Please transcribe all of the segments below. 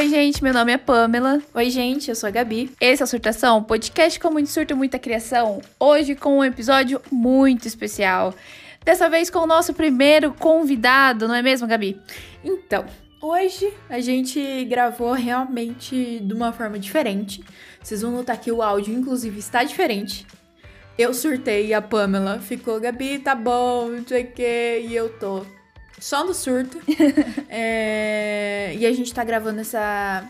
Oi, gente, meu nome é Pamela. Oi, gente, eu sou a Gabi. Esse é o Surtação, podcast com muito surto e muita criação. Hoje com um episódio muito especial. Dessa vez com o nosso primeiro convidado, não é mesmo, Gabi? Então, hoje a gente gravou realmente de uma forma diferente. Vocês vão notar que o áudio, inclusive, está diferente. Eu surtei a Pamela ficou, Gabi, tá bom, não sei o quê, e eu tô só no surto. é, e a gente tá gravando essa,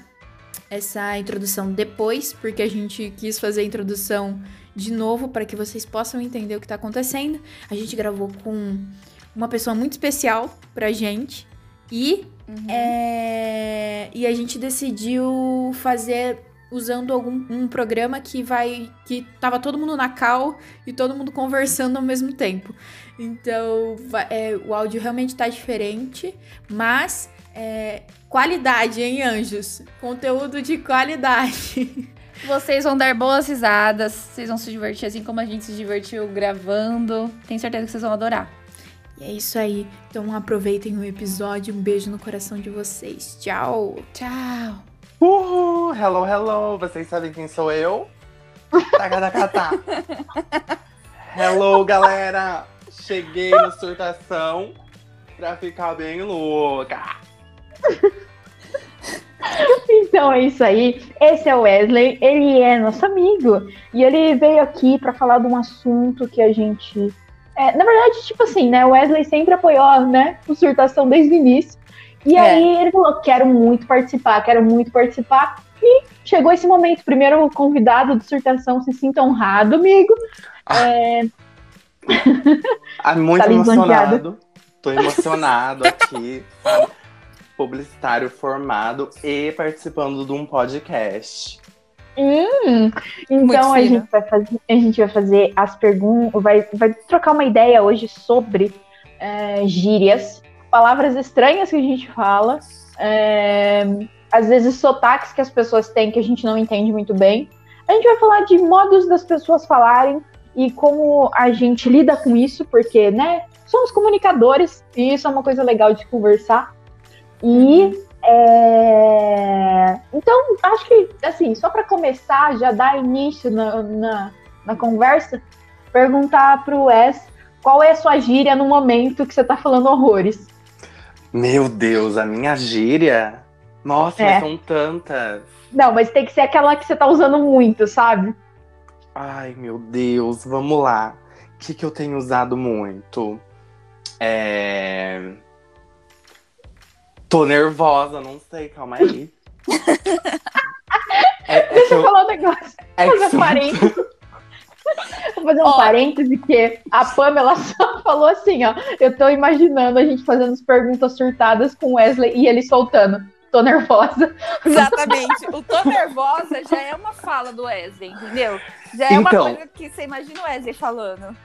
essa introdução depois, porque a gente quis fazer a introdução de novo para que vocês possam entender o que tá acontecendo. A gente gravou com uma pessoa muito especial pra gente. E, uhum. é, e a gente decidiu fazer usando algum um programa que vai que tava todo mundo na cal e todo mundo conversando ao mesmo tempo. Então, é, o áudio realmente tá diferente, mas é, qualidade, hein, anjos? Conteúdo de qualidade. Vocês vão dar boas risadas, vocês vão se divertir assim como a gente se divertiu gravando. Tenho certeza que vocês vão adorar. E é isso aí. Então aproveitem o episódio. Um beijo no coração de vocês. Tchau. Tchau. Uhul, hello, hello. Vocês sabem quem sou eu? Tagadacatá. hello, galera. Cheguei no surtação pra ficar bem louca. Então é isso aí. Esse é o Wesley. Ele é nosso amigo. E ele veio aqui para falar de um assunto que a gente. É, na verdade, tipo assim, né? O Wesley sempre apoiou né, o surtação desde o início. E é. aí ele falou: quero muito participar, quero muito participar. E chegou esse momento. Primeiro convidado de surtação, se sinta honrado, amigo. Ah. É, ah, muito tá emocionado. Tô emocionado aqui? Publicitário formado e participando de um podcast. Hum, então a gente, vai fazer, a gente vai fazer as perguntas, vai, vai trocar uma ideia hoje sobre é, gírias, palavras estranhas que a gente fala, é, às vezes sotaques que as pessoas têm que a gente não entende muito bem. A gente vai falar de modos das pessoas falarem e como a gente lida com isso, porque, né, somos comunicadores e isso é uma coisa legal de conversar. E é... então, acho que, assim, só para começar, já dar início na, na, na conversa, perguntar pro Wes qual é a sua gíria no momento que você tá falando horrores. Meu Deus, a minha gíria? Nossa, é. são tantas. Não, mas tem que ser aquela que você tá usando muito, sabe? Ai, meu Deus, vamos lá. O que, que eu tenho usado muito? É. Tô nervosa, não sei, calma aí. é, Deixa eu falar um negócio. É fazer um parênteses. Vou fazer um oh. parêntese que a Pamela só falou assim, ó. Eu tô imaginando a gente fazendo as perguntas surtadas com Wesley e ele soltando tô nervosa. Exatamente. O tô nervosa já é uma fala do Wesley, entendeu? Já é então, uma coisa que você imagina o Wesley falando.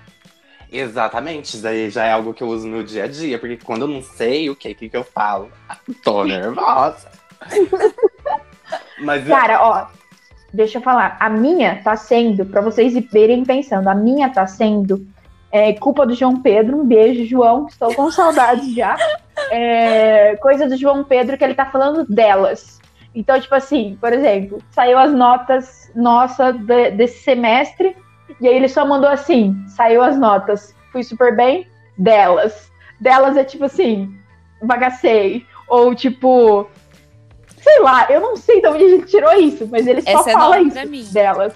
Exatamente, isso daí já é algo que eu uso no dia a dia, porque quando eu não sei o que, que, que eu falo, tô nervosa. Mas Cara, ó, deixa eu falar, a minha tá sendo, para vocês irem pensando, a minha tá sendo é, culpa do João Pedro. Um beijo, João. Estou com saudades já. É, coisa do João Pedro que ele tá falando delas. Então, tipo assim, por exemplo, saiu as notas nossa de, desse semestre, e aí ele só mandou assim: saiu as notas, fui super bem, delas. Delas é tipo assim, bagacei. Ou tipo, sei lá, eu não sei de onde a gente tirou isso, mas ele só Essa é fala é isso delas.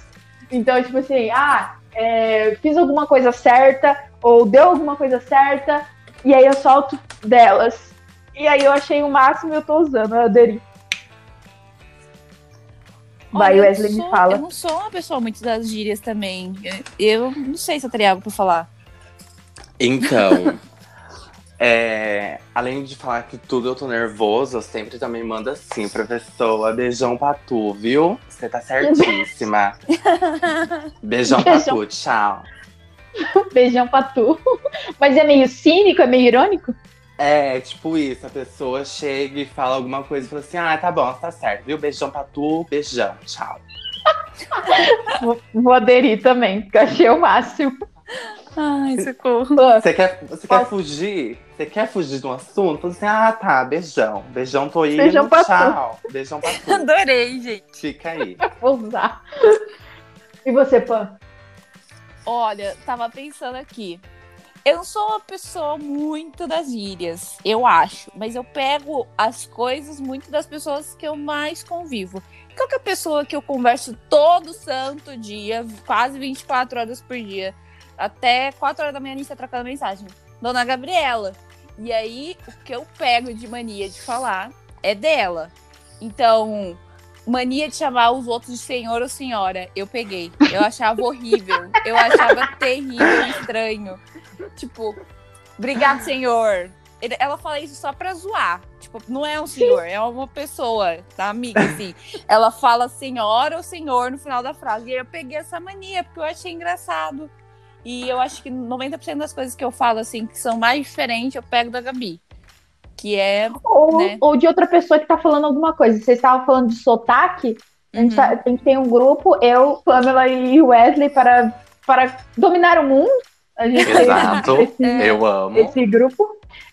Então, tipo assim, ah, é, fiz alguma coisa certa ou deu alguma coisa certa e aí eu solto delas. E aí eu achei o máximo e eu tô usando, eu aderi. Vai, Wesley, sou, me fala. Eu não sou uma pessoa muito das gírias também. Eu não sei se eu teria algo pra falar. Então, é, além de falar que tudo eu tô nervoso, eu sempre também mando assim pra pessoa, beijão pra tu, viu? Você tá certíssima. beijão, beijão pra tu, tchau. beijão pra tu. Mas é meio cínico, é meio irônico? É, tipo isso, a pessoa chega e fala alguma coisa e fala assim, ah, tá bom, tá certo, viu? Beijão pra tu, beijão, tchau. vou, vou aderir também, porque achei o máximo. Ai, socorro. Você quer, você quer fugir? Você quer fugir de um assunto? Fala assim, ah, tá, beijão. Beijão, tô indo, Beijão pra tchau. Beijão pra tu. Adorei, gente. Fica aí. Vou usar. E você, Pan? Olha, tava pensando aqui. Eu não sou uma pessoa muito das gírias, eu acho. Mas eu pego as coisas muito das pessoas que eu mais convivo. Qual é a pessoa que eu converso todo santo dia, quase 24 horas por dia? Até 4 horas da manhã a gente tá trocando mensagem. Dona Gabriela. E aí, o que eu pego de mania de falar é dela. Então, mania de chamar os outros de senhor ou senhora. Eu peguei. Eu achava horrível. Eu achava terrível estranho. Tipo, obrigado, senhor. Ela fala isso só pra zoar. Tipo, não é um senhor, é uma pessoa, tá, amiga? Assim. Ela fala senhora ou senhor no final da frase. E eu peguei essa mania, porque eu achei engraçado. E eu acho que 90% das coisas que eu falo, assim, que são mais diferentes, eu pego da Gabi. Que é. Ou, Né? ou de outra pessoa que tá falando alguma coisa. Vocês estavam falando de sotaque. A gente, Uhum. tá- a gente tem um grupo, eu, Pamela e Wesley, para, para dominar o mundo. A gente tem Exato. esse, Eu amo. esse grupo.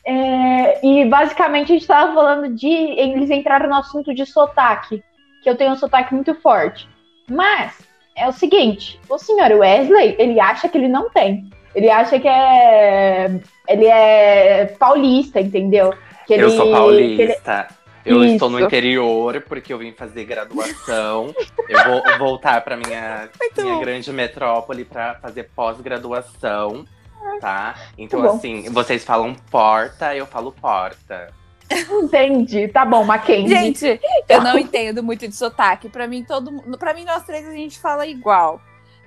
É, e basicamente a gente estava falando de. Eles entraram no assunto de sotaque, que eu tenho um sotaque muito forte. Mas é o seguinte: o senhor Wesley, ele acha que ele não tem. Ele acha que é. Ele é paulista, entendeu? Que Eu ele- sou que ele- paulista. Eu estou no Isso. interior porque eu vim fazer graduação. eu vou voltar para minha, minha bom. grande metrópole para fazer pós-graduação, tá? Então, bom. assim, vocês falam porta, eu falo porta. Entendi. Tá bom, Mackenzie. Gente, eu não entendo muito de sotaque. Pra mim, todo. Pra mim, nós três a gente fala igual.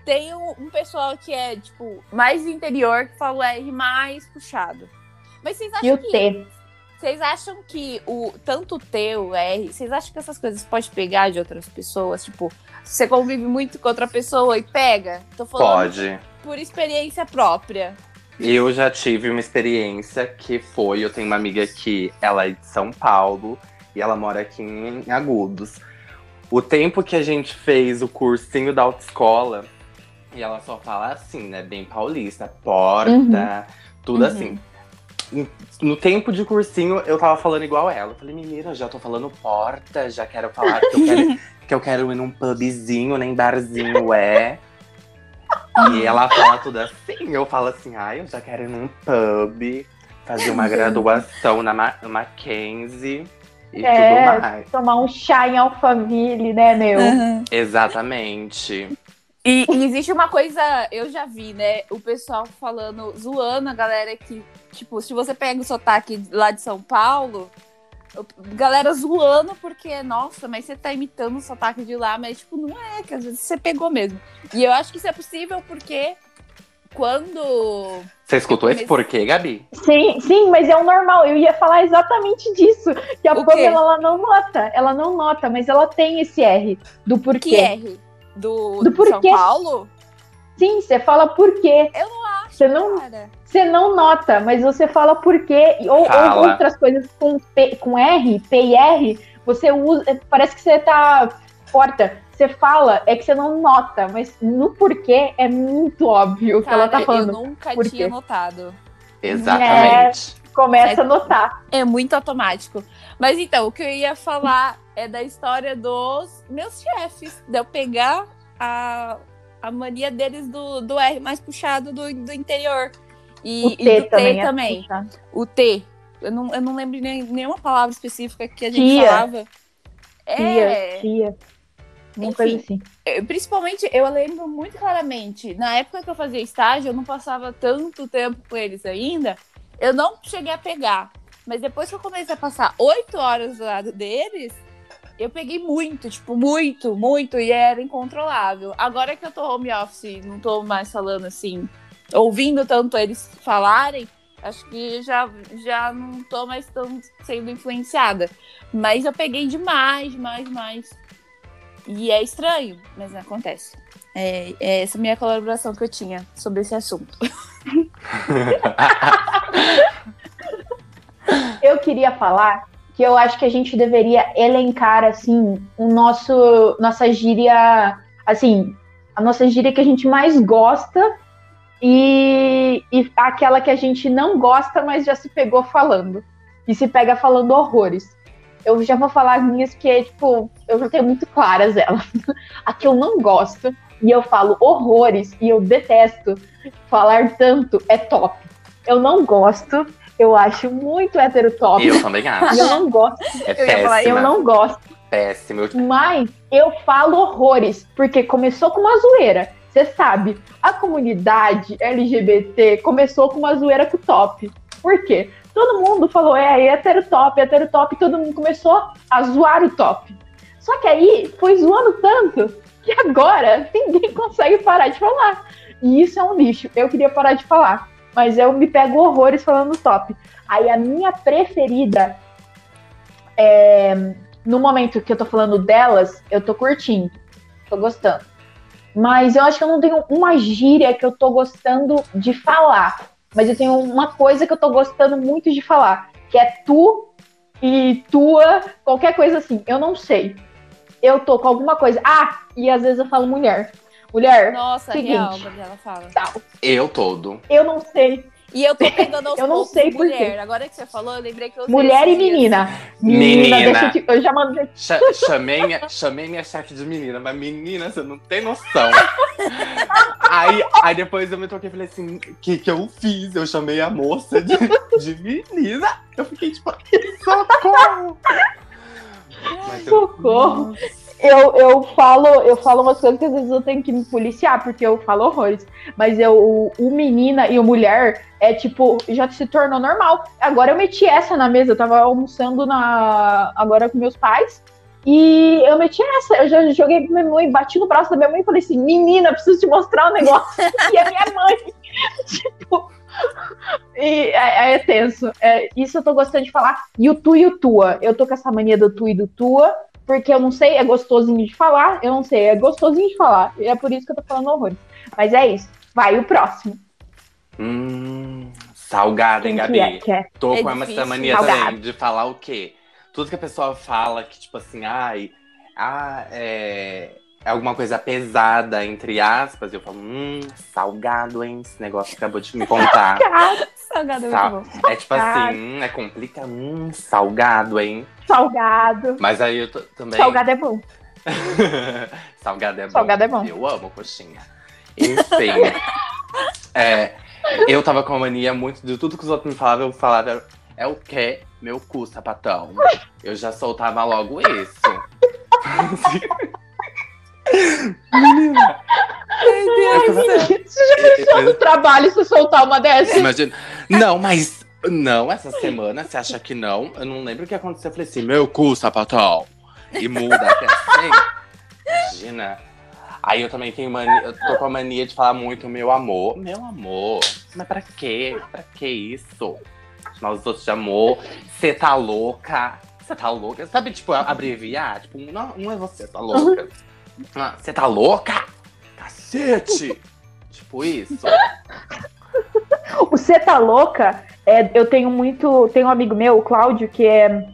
Tem um, um pessoal que é, tipo, mais interior que fala o R mais puxado. Mas vocês e acham o que. T. Vocês acham que o tanto o T, o R, vocês acham que essas coisas pode pegar de outras pessoas? Tipo, você convive muito com outra pessoa e pega? Tô falando Pode. por experiência própria. Eu já tive uma experiência que foi, eu tenho uma amiga que ela é de São Paulo e ela mora aqui em Agudos. O tempo que a gente fez o cursinho da autoescola, e ela só fala assim, né, bem paulista, porta, Uhum. tudo Uhum. assim. No tempo de cursinho, eu tava falando igual ela. Eu falei, menina, já tô falando porta, já quero falar que eu quero, que eu quero ir num pubzinho, nem barzinho, é. E ela fala tudo assim, eu falo assim, ai, eu já quero ir num pub, fazer uma graduação na Ma Mackenzie e É. tudo mais. Tomar um chá em Alphaville, né, meu? Exatamente. E, e existe uma coisa, eu já vi, né? O pessoal falando, zoando a galera que, tipo, se você pega o sotaque lá de São Paulo, galera zoando porque, nossa, mas você tá imitando o sotaque de lá, mas, tipo, não é, que às vezes você pegou mesmo. E eu acho que isso é possível porque quando. Você escutou esse porquê, Gabi? Sim, sim, mas é o normal. Eu ia falar exatamente disso. Que a? Pamela ela não nota. Ela não nota, mas ela tem esse R do porquê. Que R? Do, Do São porquê. Paulo? Sim, você fala porquê. Eu não acho, Você não, cara. você não nota, mas você fala porquê. Ou, ou Fala. outras coisas com, P, com R, P e R, você usa. Parece que você tá. Corta. Você fala, é que você não nota, mas no porquê é muito óbvio que ela tá falando. eu nunca por tinha quê? notado. Exatamente. Começa a notar. É muito automático. Mas então, o que eu ia falar é da história dos meus chefes. De eu pegar a, a mania deles do, do R mais puxado do, do interior. E, o e T do também. T é também. puxado. O T. Eu não, eu não lembro nem, nenhuma palavra específica que a gente Tia. falava. É, Tia, tia. Uma coisa assim. eu- principalmente, eu lembro muito claramente, na época que eu fazia estágio, eu não passava tanto tempo com eles ainda, eu não cheguei a pegar. Mas depois que eu comecei a passar oito horas do lado deles, eu peguei muito, tipo, muito, muito, e era incontrolável. Agora que eu tô home office, não tô mais falando assim, ouvindo tanto eles falarem, acho que já, já não tô mais tão sendo influenciada. Mas eu peguei demais, demais, demais. E é estranho, mas acontece. É, é essa minha colaboração que eu tinha sobre esse assunto. Eu queria falar que eu acho que a gente deveria elencar assim o nosso nossa gíria, assim, a nossa gíria que a gente mais gosta e, e aquela que a gente não gosta, mas já se pegou falando. E se pega falando horrores. Eu já vou falar as minhas que, tipo, eu já tenho muito claras elas. A que eu não gosto, e eu falo horrores, e eu detesto falar tanto, é top. Eu não gosto, eu acho muito hétero top. Eu também acho. Eu não gosto. É Eu, ia falar, eu não gosto. Péssimo. Mas eu falo horrores, porque começou com uma zoeira. Você sabe, a comunidade LGBT começou com uma zoeira com o top. Por quê? Todo mundo falou, é hétero top, hétero top, todo mundo começou a zoar o top. Só que aí foi zoando tanto que agora ninguém consegue parar de falar. E isso é um lixo. Eu queria parar de falar, mas eu me pego horrores falando top. Aí a minha preferida é no momento que eu tô falando delas, eu tô curtindo, tô gostando. Mas eu acho que eu não tenho uma gíria que eu tô gostando de falar. Mas eu tenho uma coisa que eu tô gostando muito de falar, que é tu e tua, qualquer coisa assim. Eu não sei. Eu tô com alguma coisa. Ah, e às vezes eu falo mulher. Mulher, Nossa, Seguinte. real, Gabriela fala. tal. Eu todo. Eu não sei. E eu tô pegando aos Eu não sei por mulher. quê. Agora que você falou, eu lembrei que eu Mulher e menina. Menina. deixa eu, te, eu já mandei. Cha- chamei, minha, chamei minha chefe de menina, mas menina, você não tem noção. aí, aí depois eu me toquei e falei assim: o que, que eu fiz? Eu chamei a moça de, de menina. Eu fiquei tipo, socorro! Socorro. Eu, eu falo, eu falo umas coisas que às vezes eu tenho que me policiar, porque eu falo horrores. Mas eu, o, o menina e o mulher é tipo, já se tornou normal. Agora eu meti essa na mesa, eu tava almoçando na, agora com meus pais. E eu meti essa, eu já joguei pra minha mãe, bati no braço da minha mãe e falei assim: menina, preciso te mostrar um negócio. e a minha mãe, tipo. E é, é tenso. É, isso eu tô gostando de falar. E o tu e o tua. Eu tô com essa mania do tu e do tua porque eu não sei, é gostosinho de falar, eu não sei, é gostosinho de falar. E é por isso que eu tô falando horrores. Mas é isso. Vai o próximo. Hum, salgada, hein, Gabi? que é? Que é? Tô É com essa difícil. mania Salgado. também de falar o quê? Tudo que a pessoa fala que, tipo assim, ai, ah, é alguma coisa pesada, entre aspas, eu falo, hum, salgado, hein? Esse negócio que acabou de me contar. Salgado é Sal- muito bom. É tipo assim, hum, é complica, hum, salgado, hein? salgado. Mas aí eu também. Salgado é bom. Salgado é bom. Salgado é bom. Eu amo coxinha. Enfim. é, eu tava com a mania muito de tudo que os outros me falavam, eu falava, é o quê? Meu cu, sapatão. Eu já soltava logo isso. Menina. Eu tava- Você já pensou no trabalho se soltar uma dessas? Imagina. Não, mas. Não, essa semana, você acha que não? Eu não lembro o que aconteceu. Eu falei assim, meu cu, sapatão. E muda até assim. Imagina. Aí eu também tenho mania. Eu tô com a mania de falar muito meu amor. Meu amor. Mas pra quê? Pra que isso? Chamar os outros de amor. Você tá louca? Você tá louca? Sabe, tipo, abreviar? Tipo, não, não é você, tá louca. Você tá louca? Cacete! Tipo isso. O Cê tá louca, é, eu tenho muito. Tem um amigo meu, o Cláudio, que é.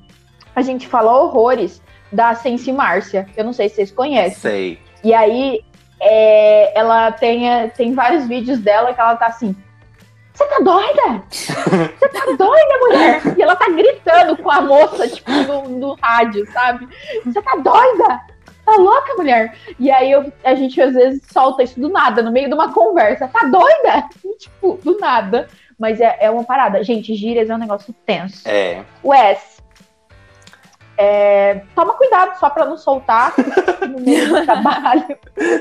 A gente fala horrores da Sense Márcia. Eu não sei se vocês conhecem. Sei. E aí, é, ela tem, é, tem vários vídeos dela que ela tá assim. Você tá doida? Você tá doida, mulher? E ela tá gritando com a moça, tipo, no, no rádio, sabe? Você tá doida? Tá louca, mulher? E aí eu- a gente às vezes solta isso do nada, no meio de uma conversa. Tá doida? E, tipo, do nada. Mas é, é uma parada. Gente, gírias é um negócio tenso. É. Wes, é, toma cuidado só pra não soltar no meio do trabalho.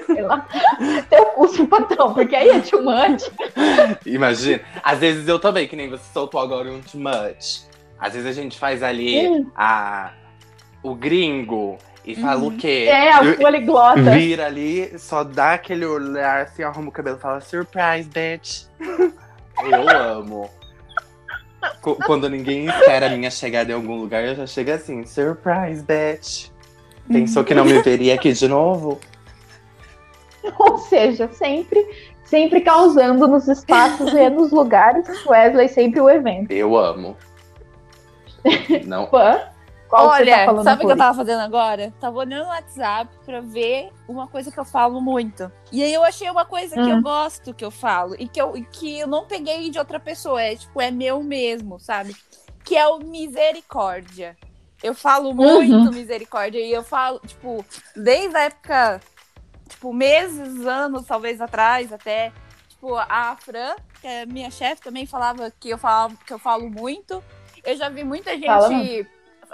Sei lá. Teu curso, patrão, porque aí é too much. Imagina. Às vezes eu também, que nem você soltou agora um too much. Às vezes a gente faz ali Hum. a, o gringo e fala Uhum. o quê? É, a poliglota. Vira ali, só dá aquele olhar assim, arruma o cabelo e fala surprise, bitch. Eu amo. Qu- Quando ninguém espera a minha chegada em algum lugar, eu já chego assim, surprise, bitch. Pensou que não me veria aqui de novo? Ou seja, sempre, sempre causando nos espaços e nos lugares. Wesley sempre o evento. Eu amo. Não, Fã. Qual tá Olha, falando sabe o que eu tava fazendo agora? Tava olhando o WhatsApp pra ver uma coisa que eu falo muito. E aí eu achei uma coisa que Hum. eu gosto que eu falo e que eu, e que eu não peguei de outra pessoa. É tipo, é meu mesmo, sabe? Que é o misericórdia. Eu falo muito Uhum. misericórdia e eu falo, tipo, desde a época, tipo, meses, anos, talvez atrás até. Tipo, a Fran, que é minha chefe, também falava que eu, falava, que eu falo muito. Eu já vi muita gente Fala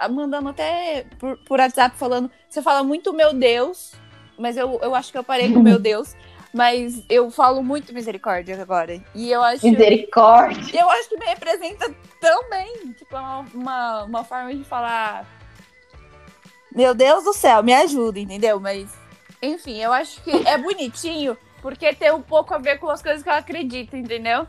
mandando até por, por WhatsApp falando. Você fala muito meu Deus, mas eu, eu acho que eu parei com meu Deus. Mas eu falo muito misericórdia agora. E eu acho. Misericórdia. Eu acho que me representa tão bem. Tipo, é uma, uma, uma forma de falar. Meu Deus do céu, me ajuda, entendeu? Mas, enfim, eu acho que é bonitinho porque tem um pouco a ver com as coisas que eu acredito, entendeu?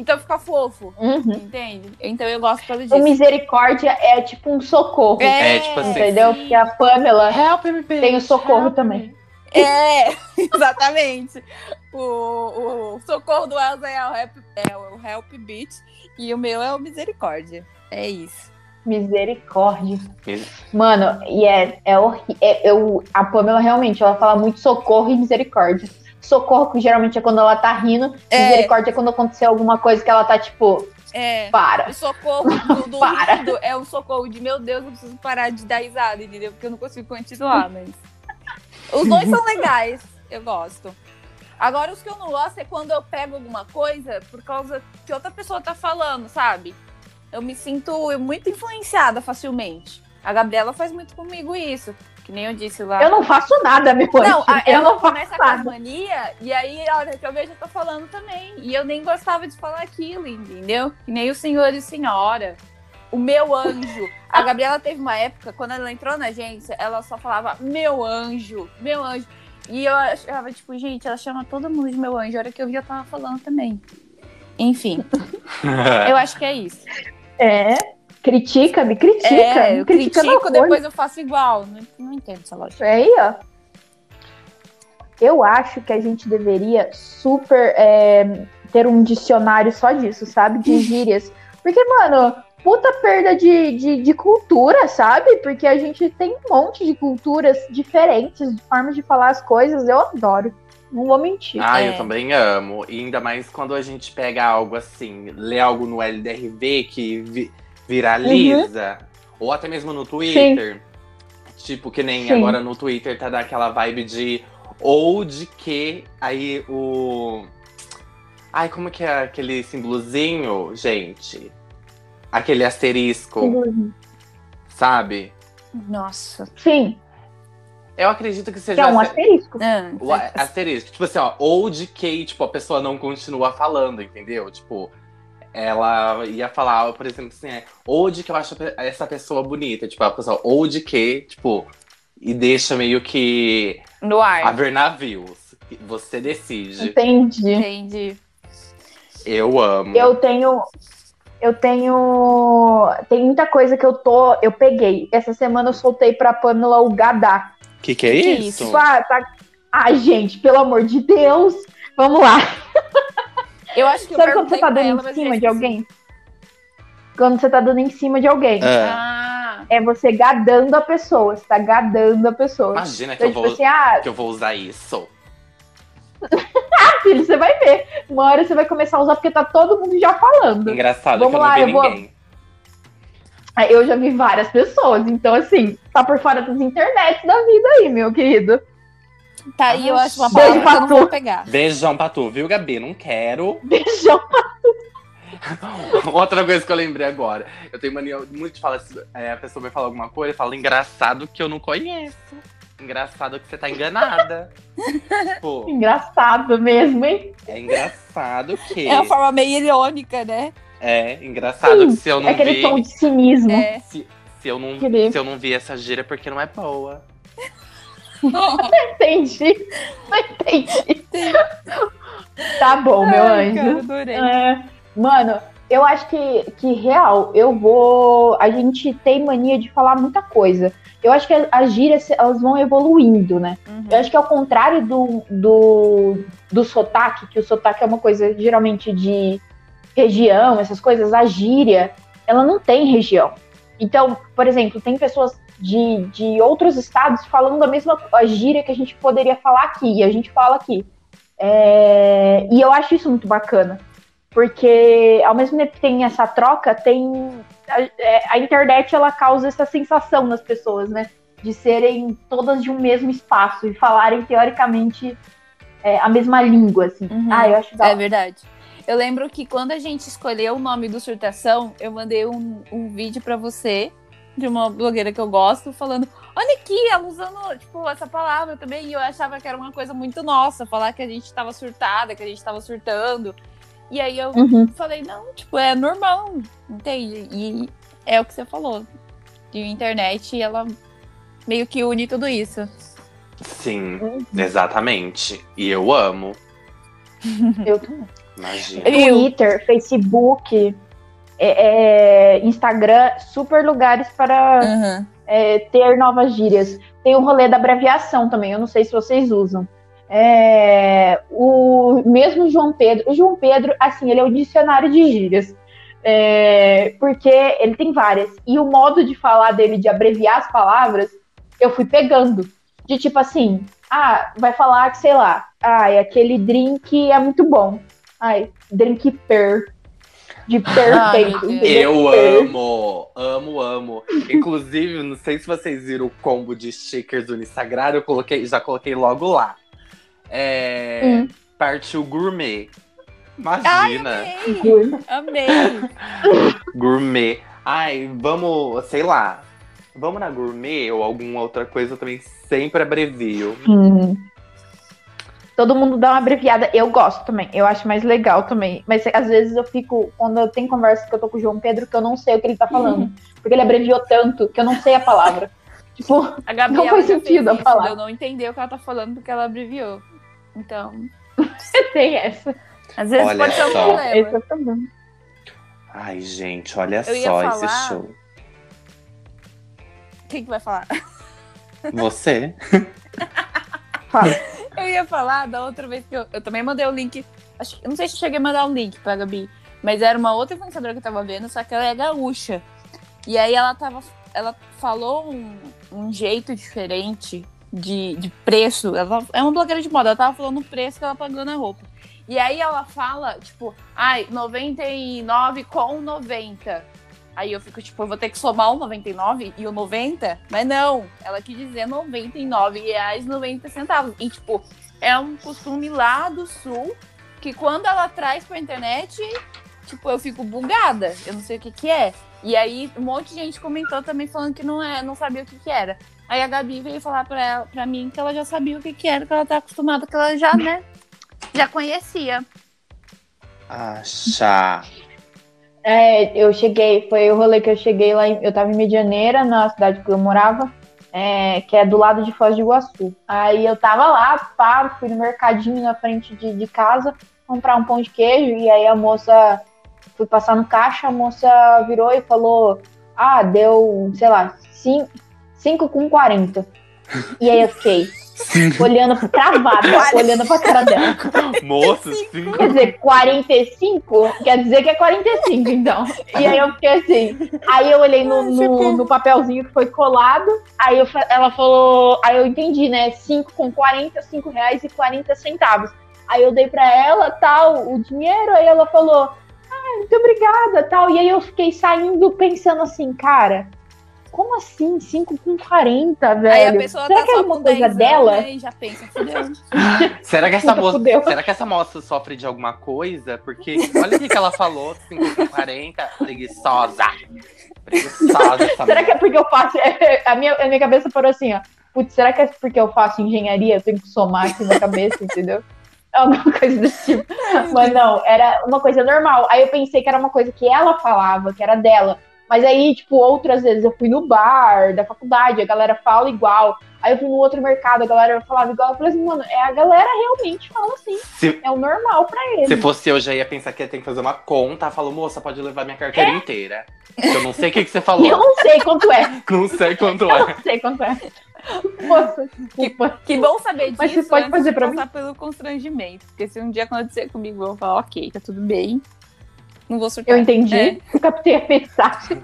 Então fica fofo, Uhum. entende? Então eu gosto por causa O disso. misericórdia é tipo um socorro. É, tipo assim. Entendeu? Porque a Pamela Help me, bitch. tem o socorro help também. me. É, exatamente. O, o socorro do Elza é o Help, é o help Beat e o meu é o Misericórdia. É isso. Misericórdia. Mis- Mano, e é, é horrível. eu, a Pamela realmente, ela fala muito socorro e misericórdia. Socorro, que geralmente é quando ela tá rindo. É. Misericórdia é quando aconteceu alguma coisa que ela tá tipo, É. para. O socorro do, do Para. é um socorro de meu Deus, eu preciso parar de dar risada, entendeu? Porque eu não consigo continuar, mas. Os dois são legais, eu gosto. Agora, os que eu não gosto é quando eu pego alguma coisa por causa que outra pessoa tá falando, sabe? Eu me sinto muito influenciada facilmente. A Gabriela faz muito comigo isso. Que nem eu disse lá. Eu não faço nada, meu Não, a- eu ela não faço começa com nada. mania, e aí a hora que eu vejo, eu tô falando também. E eu nem gostava de falar aquilo, entendeu? Que nem o senhor e senhora. O meu anjo. A Gabriela teve uma época, quando ela entrou na agência, ela só falava meu anjo, meu anjo. E eu achava, tipo, gente, ela chama todo mundo de meu anjo. A hora que eu vi, eu tava falando também. Enfim, eu acho que é isso. É. Critica, me critica. É, me eu critica critico, depois eu faço igual. Não, não entendo essa lógica. Aí, ó. Eu acho que a gente deveria super é, ter um dicionário só disso, sabe? De gírias. Porque, mano, puta perda de, de, de cultura, sabe? Porque a gente tem um monte de culturas diferentes, de formas de falar as coisas. Eu adoro. Não vou mentir. Ah, É. eu também amo. E ainda mais quando a gente pega algo assim, lê algo no LDRV que vi- viraliza, ou até mesmo no Twitter. Tipo, que nem Sim. agora no Twitter tá daquela vibe de ou de que aí o. Ai, como que é aquele símbolozinho, gente? Aquele asterisco, sabe? Nossa. Sim, Eu acredito que que seja é um ase- asterisco. Ah, o asterisco. Tipo assim, ó, ou de que, tipo, a pessoa não continua falando, entendeu? Tipo, ela ia falar, por exemplo, assim, é, ou de que eu acho essa pessoa bonita, tipo, a pessoa, ou de que, tipo, e deixa meio que no ar. haver navios. Você decide. Entendi. Entendi. Eu amo. Eu tenho. Eu tenho. Tem muita coisa que eu tô. Eu peguei. Essa semana eu soltei pra Pamela o Gadá. Que que é Que isso? Tipo, ah, tá. Ai, gente, pelo amor de Deus. Vamos lá. Eu acho que eu Sabe quando você tá dando ela, em cima de alguém? Quando você tá dando em cima de alguém. Ah, Ah, É você gadando a pessoa. Você tá gadando a pessoa. imagina que Então, eu, tipo vou, assim, ah, que eu vou usar isso. filho, você vai ver. Uma hora você vai começar a usar porque tá todo mundo já falando. Engraçado Vamos que eu não lá, vi eu vou- ninguém. Aí Eu já vi várias pessoas. Então, assim, tá por fora das internets da vida aí, meu querido. Tá aí, eu acho uma Beijo palavra que eu não pra vou tu. pegar. Beijão pra tu, viu, Gabi? Não quero. Beijão. Outra coisa que eu lembrei agora. Eu tenho mania muito de falar é, a pessoa vai falar alguma coisa e fala engraçado que eu não conheço. Engraçado que você tá enganada. Pô, Engraçado mesmo, hein? é engraçado que. É uma forma meio irônica, né? É engraçado que se eu não É aquele vi. tom de cinismo. É. Se, se eu não, Querer. se eu não vi essa gira é porque não é boa. Entendi. Não entendi. Tá bom, meu Ai, anjo. cara. É, mano, eu acho que, que real, eu vou. A gente tem mania de falar muita coisa. Eu acho que as gírias elas vão evoluindo, né? Uhum. Eu acho que ao contrário do, do, do sotaque, que o sotaque é uma coisa geralmente de região, essas coisas, a gíria, ela não tem região. Então, por exemplo, tem pessoas de, de outros estados falando a mesma a gíria que a gente poderia falar aqui, e a gente fala aqui. É, e eu acho isso muito bacana, porque ao mesmo tempo que tem essa troca, tem a, é, a internet ela causa essa sensação nas pessoas, né? De serem todas de um mesmo espaço e falarem teoricamente é, a mesma língua, assim. Uhum. Ah, eu acho da É verdade. Eu lembro que quando a gente escolheu o nome do Surtação, eu mandei um, um vídeo pra você, de uma blogueira que eu gosto, falando: Olha aqui, ela usando, tipo, essa palavra também. E eu achava que era uma coisa muito nossa, falar que a gente tava surtada, que a gente tava surtando. E aí eu Uhum. falei: Não, tipo, é normal, entende? E é o que você falou. De internet, ela meio que une tudo isso. Sim, Uhum. exatamente. E eu amo. Eu também. Imagina. Twitter, Facebook, é, é, Instagram, super lugares para Uhum. é, ter novas gírias. Tem o rolê da abreviação também, eu não sei se vocês usam. É, o mesmo João Pedro, o João Pedro, assim, ele é o dicionário de gírias. É, porque ele tem várias. E o modo de falar dele, de abreviar as palavras, eu fui pegando. De tipo assim, ah, vai falar que, sei lá, ai, aquele drink é muito bom. Ai, drink per. De perfeito. Entendeu? Eu amo, amo, amo. Inclusive, não sei se vocês viram o combo de stickers do Instagram, eu coloquei, já coloquei logo lá. É, Hum. Partiu gourmet. Ai, Imagina, amei! Amei! gourmet. Ai, vamos, sei lá. Vamos na gourmet ou alguma outra coisa eu também sempre abrevio. Hum. Todo mundo dá uma abreviada. Eu gosto também. Eu acho mais legal também. Mas às vezes eu fico, quando eu tenho conversa que eu tô com o João Pedro, que eu não sei o que ele tá falando. Porque ele abreviou tanto que eu não sei a palavra. tipo, A Gabriela Não faz já sentido a palavra. Eu não entendi o que ela tá falando porque ela abreviou. Então, tem essa. às vezes Olha pode ser um só. problema. Essa também. Ai, gente, olha Eu ia só falar- esse show. Quem que vai falar? Você? Fala. Eu ia falar da outra vez que eu, eu também mandei o link. Acho, não sei se cheguei a mandar um link pra Gabi, mas era uma outra influenciadora que eu tava vendo, só que ela é gaúcha. E aí ela tava. Ela falou um, um jeito diferente de, de preço. Ela é uma blogueira de moda, ela tava falando o preço que ela pagou na roupa. E aí ela fala, tipo, ai, 99 com 90. Aí eu fico, tipo, eu vou ter que somar o 99 e o 90? Mas não, ela quis dizer 99 reais 90 centavos. E, tipo, é um costume lá do sul que quando ela traz pra internet, tipo, eu fico bugada. Eu não sei o que que é. E aí um monte de gente comentou também falando que não é, não sabia o que que era. Aí a Gabi veio falar pra, ela, pra mim que ela já sabia o que que era, que ela tá acostumada, que ela já, né, já conhecia. Acha. É, eu cheguei, foi o rolê que eu cheguei lá, em, eu tava em Medianeira, na cidade que eu morava, é, que é do lado de Foz do Iguaçu. Aí eu tava lá, pá, fui no mercadinho na frente de, de casa, comprar um pão de queijo, e aí a moça, fui passar no caixa, a moça virou e falou, ah, deu, sei lá, 5 com 40. E aí eu fiquei olhando travada, olhando pra cara dela. Moça, cinco. Quer dizer, 45? Quer dizer que é 45, então. E aí eu fiquei assim. Aí eu olhei no, no, no papelzinho que foi colado. Aí eu ela falou. Aí eu entendi, né? 5 com 40, 5 reais e 40 centavos. Aí eu dei pra ela, tal, o dinheiro. Aí ela falou, ah, muito obrigada, tal. E aí eu fiquei saindo pensando assim, cara. Como assim? 5 com 40, velho? Aí a pessoa Será tá que é uma com coisa 10 dela? anos, né, e já pensa, fudeu. Será que essa Puta, moça, fudeu. será que essa moça sofre de alguma coisa? Porque olha o que, que ela falou, 5 com 40, preguiçosa. Preguiçosa essa Será que é porque eu faço. A minha, a minha cabeça parou assim, ó. Putz, será que é porque eu faço engenharia? Eu tenho que somar aqui na cabeça, entendeu? Alguma coisa desse tipo. Mas não, era uma coisa normal. Aí eu pensei que era uma coisa que ela falava, que era dela. Mas aí, tipo, outras vezes eu fui no bar da faculdade, a galera fala igual. Aí eu fui no outro mercado, a galera falava igual. Eu falei assim, mano, é, a galera realmente fala assim. Se, É o normal pra eles. se fosse eu, já ia pensar que ia ter que fazer uma conta. Falou, moça, pode levar minha carteira inteira. Eu não sei o que, que você E eu falou. não sei quanto é. Não sei quanto Eu é. não sei quanto é. Moça, desculpa. Que bom saber disso Mas você pode antes fazer pra passar pelo constrangimento. Porque se um dia acontecer comigo, eu vou falar, ok, tá tudo bem. Não vou surtar. Eu entendi. É. Eu captei a mensagem.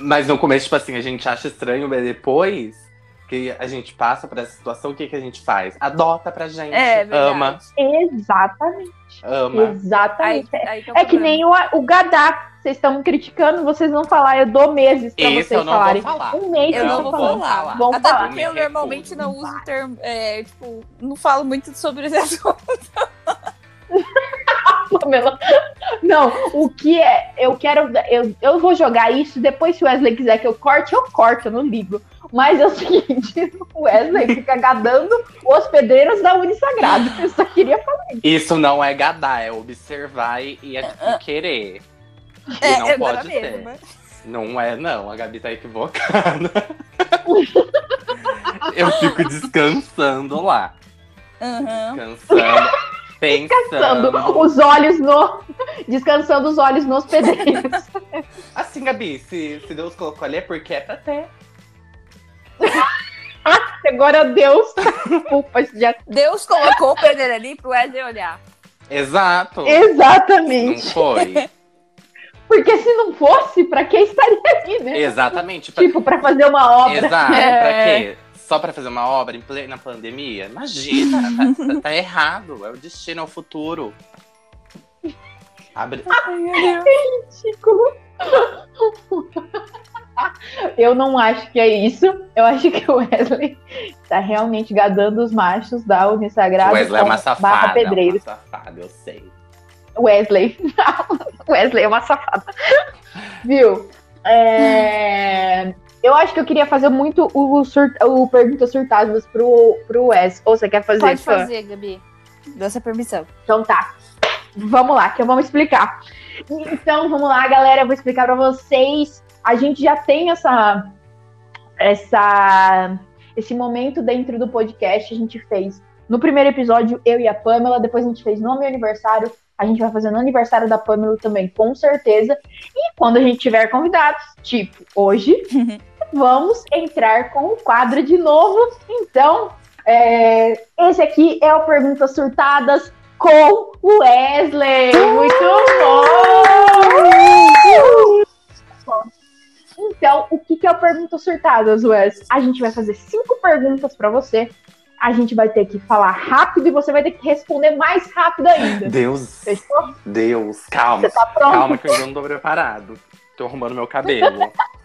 Mas no começo, tipo assim, a gente acha estranho, mas depois que a gente passa por essa situação, o que, que a gente faz? Adota pra gente. É, verdade. ama, Exatamente. ama. Exatamente. Aí, aí que é É que nem o, o Gadá. Vocês estão me criticando, vocês vão falar. Eu dou meses pra Esse vocês eu não vou falarem. falar. Um mês Eu Não vou vou falar. Até falar. porque eu Me normalmente não uso o termo. É, tipo, não falo muito sobre esse assunto. Pamela. Não, o que é. Eu quero. Eu, eu vou jogar isso. Depois, se o Wesley quiser que eu corte, eu corto, eu não ligo. Mas é o seguinte: o Wesley fica gadando os pedreiros da Unisagrado. Eu só queria falar. Isso não é gadar, é observar e, e é tipo, querer. E É, não eu pode era ser. mesmo. Não é, não. A Gabi tá equivocada. Eu fico descansando lá. Aham. Descansando, pensando. Descansando os olhos no. Descansando os olhos nos pedreiros. Assim, Gabi, se, se Deus colocou ali é porque é pra ter. Agora, Deus. Desculpa, já. Deus colocou o pedreiro ali pro Wesley olhar. Exato. Não Exatamente. foi. Porque se não fosse, pra que estaria aqui, né? Exatamente. Pra... Tipo, pra fazer uma obra. Exato. É. Pra quê? Só pra fazer uma obra em plena pandemia? Imagina, tá, tá- tá errado. É o destino, é o futuro. Abre. Ai, Deus. ridículo. Eu não acho que é isso. Eu acho que o Wesley tá realmente gadando os machos da O Unisagrado Wesley é uma safada. barra é pedreiro. uma safada, eu sei. Wesley. Wesley é uma safada. Viu? É, Eu acho que eu queria fazer muito o, sur... o Perguntas Surtadas pro, pro Wes. Ou você quer fazer? Pode fazer, Gabi. Dá essa permissão. Então tá. Vamos lá, que eu vou explicar. Então, vamos lá, galera. Eu vou explicar pra vocês. A gente já tem essa, essa, esse momento dentro do podcast. A gente fez no primeiro episódio, eu e a Pamela. Depois a gente fez no meu aniversário. A gente vai fazer no aniversário da Pamela também, com certeza. E quando a gente tiver convidados, tipo hoje, vamos entrar com o quadro de novo. Então, é, esse aqui é o Perguntas Surtadas com o Wesley. Muito bom! Então, o que, que é o Perguntas Surtadas, Wes? A gente vai fazer cinco perguntas pra você. A gente vai ter que falar rápido e você vai ter que responder mais rápido ainda. Deus, Fechou? Deus, calma. Você tá pronto? Calma que eu ainda não tô preparado. Tô arrumando meu cabelo.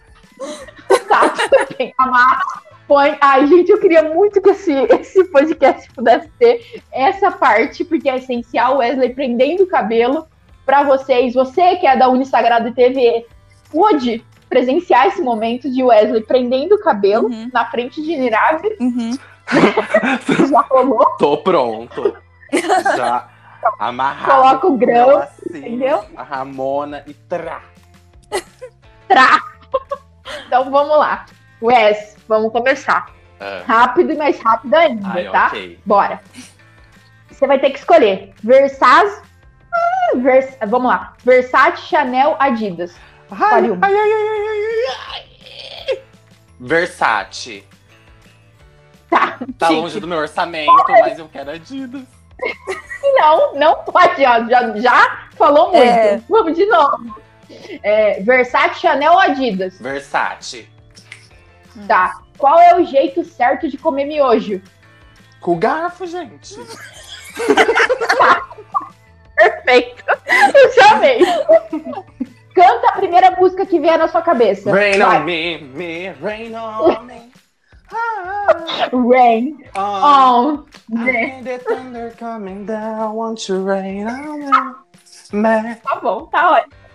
Tá, tudo bem. Amarra, põe. Ai, gente, eu queria muito que esse, esse podcast pudesse ter essa parte, porque é essencial. Wesley prendendo o cabelo pra vocês. Você que é da Unisagrado TV, pôde presenciar esse momento de Wesley prendendo o cabelo Uhum. na frente de Nirave. Uhum. Já rolou. Tô pronto. Já amarrado. Coloca o grão, lacinho, entendeu? A Ramona e trá. Trá. Então vamos lá. Wes, vamos começar. Ah, Rápido e mais rápido ainda, ai, tá? ok. Bora. Você vai ter que escolher Versace. Ah, Vers... Vamos lá. Versace, Chanel, Adidas. Ai, ai, ai, ai, ai, ai, ai. Versace. Tá. Tá Chique. longe do meu orçamento, mas eu quero Adidas. Não, não pode, ó. Já, já falou muito. É. Vamos de novo. É, Versace, Chanel ou Adidas? Versace. Tá. Qual é o jeito certo de comer miojo? Com o garfo, gente. Perfeito. Eu já amei. Canta a primeira música que vier na sua cabeça. Rain Vai. on me, me, rain on me. Ah, Rain on on me. The thunder coming down, won't you rain on? Me. Tá bom, tá ótimo.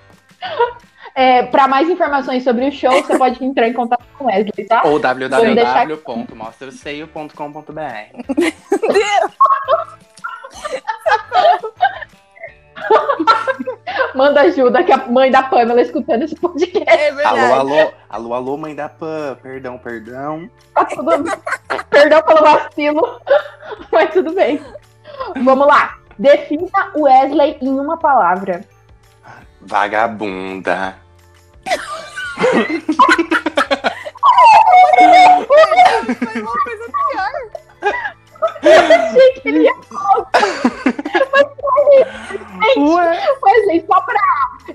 É, para mais informações sobre o show, você pode entrar em contato com o Wesley, tá? Ou www.mostraoseio.com.br Manda ajuda que a mãe da Pamela escutando esse podcast. É. Alô, alô, alô, alô, mãe da Pan, perdão, perdão. Tá tudo. Perdão pelo vacilo, mas tudo bem. Vamos lá. Defina o Wesley em uma palavra. Vagabunda. Foi uma coisa pior. Achei que ele ia falar. Mas Ué, Wesley, só pra,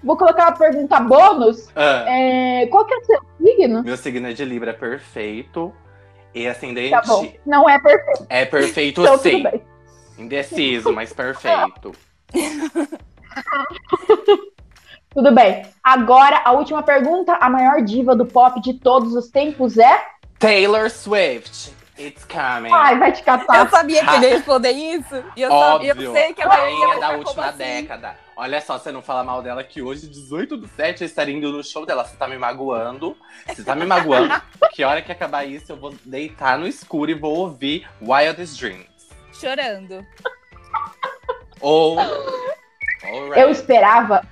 vou colocar uma pergunta bônus. Ah, É, qual que é o seu signo? Meu signo é de Libra perfeito. E ascendente Tá bom. Não é perfeito, é perfeito então sim. Indeciso, mas perfeito. Tudo bem. Agora, a última pergunta. A maior diva do pop de todos os tempos é? Taylor Swift. It's coming. Ai, vai te Eu catar. sabia que ele ia responder isso. E eu, Óbvio. eu sei que a maioria rainha vai da última assim? década. Olha só, você não fala mal dela que hoje, 18 do 7, eu estaria indo no show dela. Você tá me magoando. Você tá me magoando. que hora que acabar isso, eu vou deitar no escuro e vou ouvir Wildest Dreams. Chorando. Ou. Alright. Eu esperava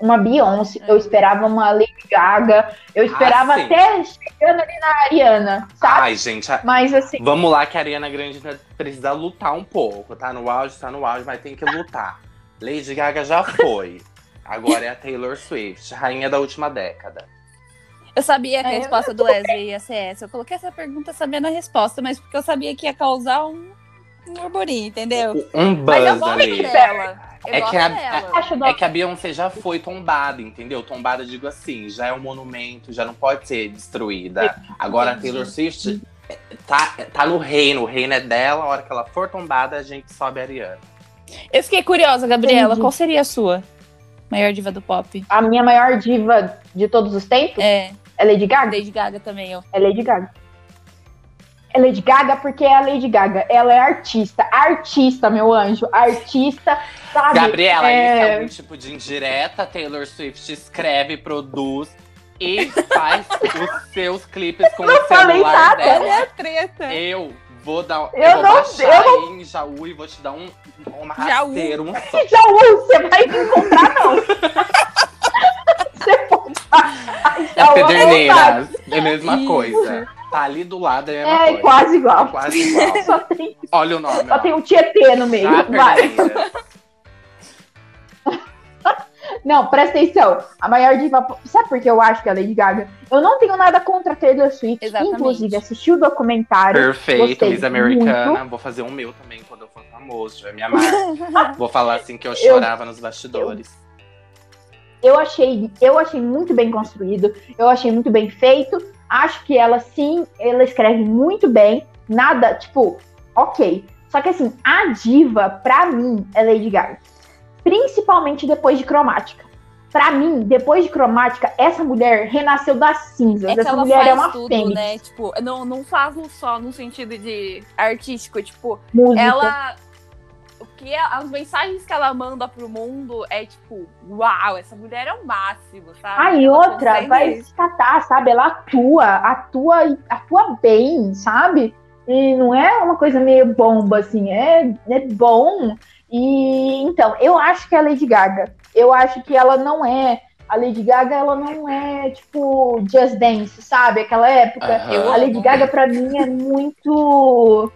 uma Beyoncé, eu esperava uma Lady Gaga, eu esperava Ah, até chegando ali na Ariana, sabe? Ai, gente, a- Mas assim, vamos lá que a Ariana Grande ainda precisa lutar um pouco. Tá no auge, tá no auge, mas tem que lutar. Lady Gaga já foi. Agora é a Taylor Swift, rainha da última década. Eu sabia que a É, resposta do Wesley ia ser essa. Eu coloquei essa pergunta sabendo a resposta, mas porque eu sabia que ia causar um, um burburinho, entendeu? Um Mas eu buzz gosto ali. dela. Eu É que a- dela. do... É que a Beyoncé já foi tombada, entendeu? Tombada, digo assim, já é um monumento, já não pode ser destruída. Agora a Taylor Swift tá, tá no reino, o reino é dela, a hora que ela for tombada, a gente sobe a Ariana. Eu fiquei curiosa, Gabriela. Entendi. Qual seria a sua maior diva do pop? a minha maior diva de todos os tempos É, é Lady Gaga. Lady Gaga também. Eu. É Lady Gaga. É Lady Gaga porque é a Lady Gaga. Ela é artista. Artista, meu anjo. Artista, sabe? Gabriela, É, isso é algum tipo de indireta? Taylor Swift escreve, produz e faz os seus clipes com o falei celular nada. dela. é treta. Eu vou dar. Eu, Eu vou não- baixar eu aí em Jaú e vou te dar um, uma Jaú. rasteira, um Jaú, você vai me encontrar, não. você pode É Jaú. Pederneiras, é a mesma coisa. Tá ali do lado, é a mesma É coisa. quase igual. Quase igual. Só tem, Olha o nome. só ó. tem um Tietê no meio. Pederneiras. Não, presta atenção. A maior diva. Sabe por que eu acho que é a Lady Gaga? Eu não tenho nada contra a Taylor Swift. Exatamente. Inclusive, assisti o documentário. Perfeito, Miss Americana. Vou fazer o meu também quando eu for famoso, tiver minha marca. Vou falar assim que eu chorava nos bastidores. Eu achei, eu achei muito bem construído, eu achei muito bem feito. Acho que ela sim, ela escreve muito bem. Nada, tipo, ok. Só que assim, a diva, pra mim, é Lady Gaga. Principalmente depois de cromática. Pra mim, depois de cromática, essa mulher renasceu das cinzas. É essa mulher é uma tudo, fênix. né? Tipo, não, não faz só no sentido de artístico. Tipo, Música. ela. Que é- as mensagens que ela manda pro mundo é tipo, uau, essa mulher é o máximo, sabe? Ah, e Ela outra, vai se catar, sabe? Ela atua, atua, atua bem, sabe? E não é uma coisa meio bomba, assim, é, é bom. E então, eu acho que é a Lady Gaga. Eu acho que ela não é. A Lady Gaga, ela não é tipo Just Dance, sabe? Aquela época. Aham. A Lady Gaga, pra mim, é muito.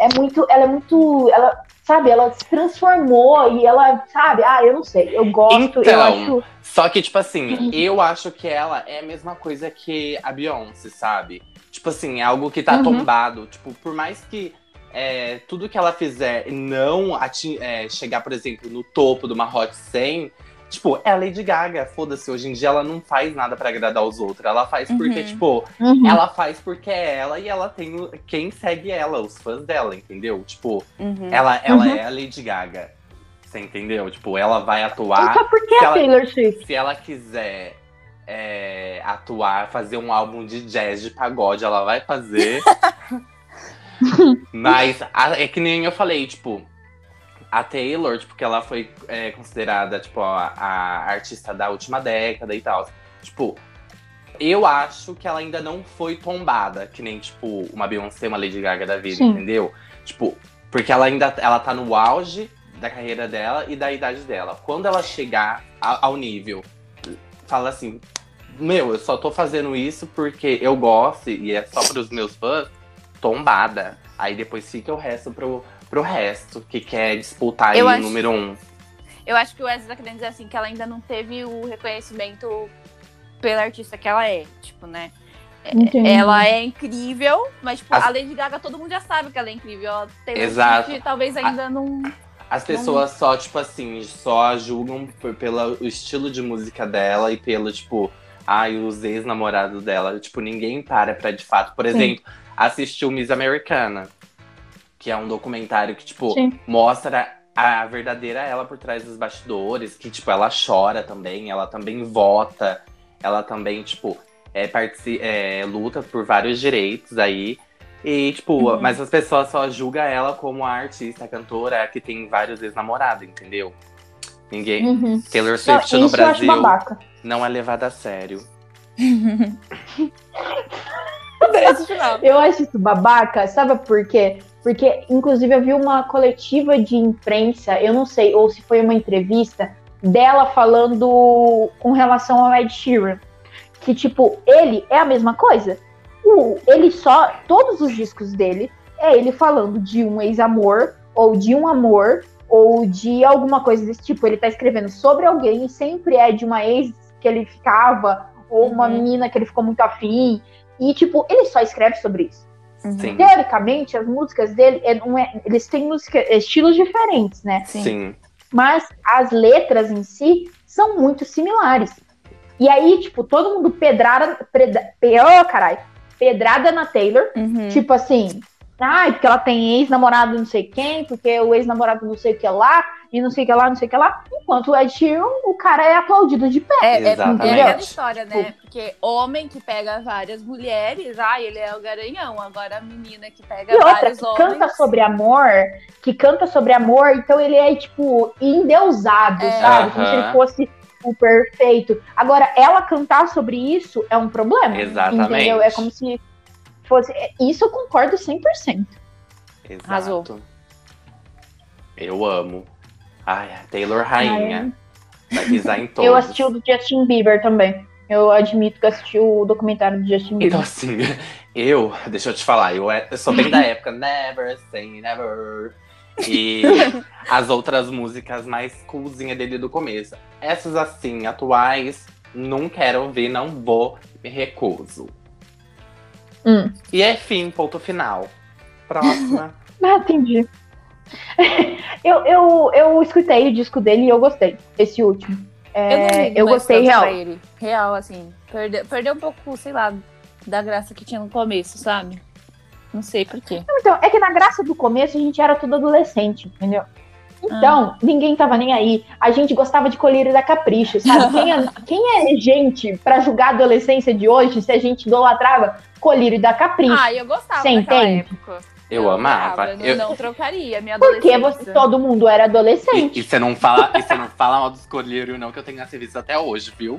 É muito. Ela é muito. Ela, sabe, ela se transformou e ela, sabe? Ah, eu não sei. Eu gosto, eu Então, acho. Só que, tipo assim, eu acho que ela é a mesma coisa que a Beyoncé, sabe? Tipo assim, é algo que tá Uhum. tombado. Tipo, por mais que é, tudo que ela fizer não é, chegar, por exemplo, no topo de uma Hot 100, tipo, é a Lady Gaga. Foda-se, hoje em dia ela não faz nada pra agradar os outros. Ela faz porque, Uhum. tipo, Uhum. ela faz porque é ela e ela tem quem segue ela, os fãs dela, entendeu? Tipo, Uhum. ela, ela Uhum. é a Lady Gaga. Você entendeu? Tipo, ela vai atuar. Só porque se a ela- Taylor Swift. Se ela quiser é, atuar, fazer um álbum de jazz, de pagode, ela vai fazer. Mas é que nem eu falei, tipo, a Taylor, tipo, que ela foi é, considerada, tipo, a, a artista da última década e tal. Tipo, eu acho que ela ainda não foi tombada, que nem, tipo, uma Beyoncé, uma Lady Gaga da vida, Sim. entendeu? Tipo, porque ela ainda ela tá no auge da carreira dela e da idade dela. Quando ela chegar a- ao nível, fala assim, meu, eu só tô fazendo isso porque eu gosto e é só pros meus fãs, tombada. Aí depois fica o resto pro, pro resto, que quer disputar aí Eu o acho- número um. Eu acho que o Wesley tá querendo dizer assim, que ela ainda não teve o reconhecimento pela artista que ela é, tipo, né? É- Entendi. Ela é incrível, mas tipo, As- a Lady Gaga todo mundo já sabe que ela é incrível. A Taylor Exato. Talvez ainda não. As pessoas só, tipo assim, só a julgam por- pelo estilo de música dela e pelo, tipo, ai, os ex-namorados dela. Tipo, ninguém para pra de fato. Por exemplo, assistir o Miss Americana, que é um documentário que, tipo, Sim. mostra a verdadeira ela por trás dos bastidores, que, tipo, ela chora também, ela também vota, ela também, tipo, é, é, luta por vários direitos aí. E, tipo, Uhum. mas as pessoas só julgam ela como a artista, a cantora que tem vários ex-namorados, entendeu? Ninguém. Uhum. Taylor Não, Swift isso no Brasil não é levada a sério. Eu acho isso babaca, sabe por quê? Porque, inclusive, eu vi uma coletiva de imprensa, eu não sei, ou se foi uma entrevista, dela falando com relação ao Ed Sheeran. Que, tipo, ele é a mesma coisa. O, ele só. Todos os discos dele é ele falando de um ex-amor, ou de um amor, ou de alguma coisa desse tipo. Ele tá escrevendo sobre alguém e sempre é de uma ex que ele ficava, ou uma Uhum. menina que ele ficou muito afim. E, tipo, ele só escreve sobre isso. Sim. Teoricamente, as músicas dele, é, não é- eles têm música, estilos diferentes, né? Sim. Sim. Mas as letras em si são muito similares. E aí, tipo, todo mundo pedrada. Preda, pe- oh, caralho. Pedrada na Taylor. Uhum. Tipo assim. Ai, porque ela tem ex-namorado não sei quem, porque o ex-namorado não sei o que lá, e não sei o que lá, não sei o que lá. Enquanto o Ed Sheeran, o cara é aplaudido de pé. É, é, é aquela história, né? Porque homem que pega várias mulheres, ai, ele é o garanhão. Agora a menina que pega E outra, vários que homens. canta sobre amor, que canta sobre amor, então ele é, tipo, endeusado, É. sabe? Como se ele fosse o perfeito. Agora, ela cantar sobre isso é um problema. Exatamente. Entendeu? É como se fosse. Isso eu concordo 100%. Exato. Arrasou. Eu amo. Ai, a Taylor Rainha. Vai pisar em todos. Eu assisti o do Justin Bieber também. Eu admito que assisti o documentário do Justin Bieber. Então, assim, eu, deixa eu te falar, eu, é- eu sou bem da época Never Say Never. E as outras músicas mais coolzinha dele do começo. Essas, assim, atuais, não quero ouvir, não vou, me recuso. Hum. E é fim, ponto final. Próxima. Ah, entendi. eu, eu, eu escutei o disco dele e eu gostei. Esse último. É, Eu eu gostei real. ele. Real, assim. Perdeu, perdeu um pouco, sei lá, da graça que tinha no começo, sabe? Não sei por quê. Então, é que na graça do começo a gente era tudo adolescente, entendeu? Então, ninguém tava nem aí. A gente gostava de colírio da capricho, sabe? Quem é, quem é gente pra julgar a adolescência de hoje se a gente idolatrava colírio da capricho? Ah, eu gostava daquela entende? época. Eu amava. Eu não, Eu- não trocaria minha Porque adolescência. você, todo mundo era adolescente. E, e você não fala, e você não fala mal dos colírios, não, que eu tenho essa revista até hoje, viu?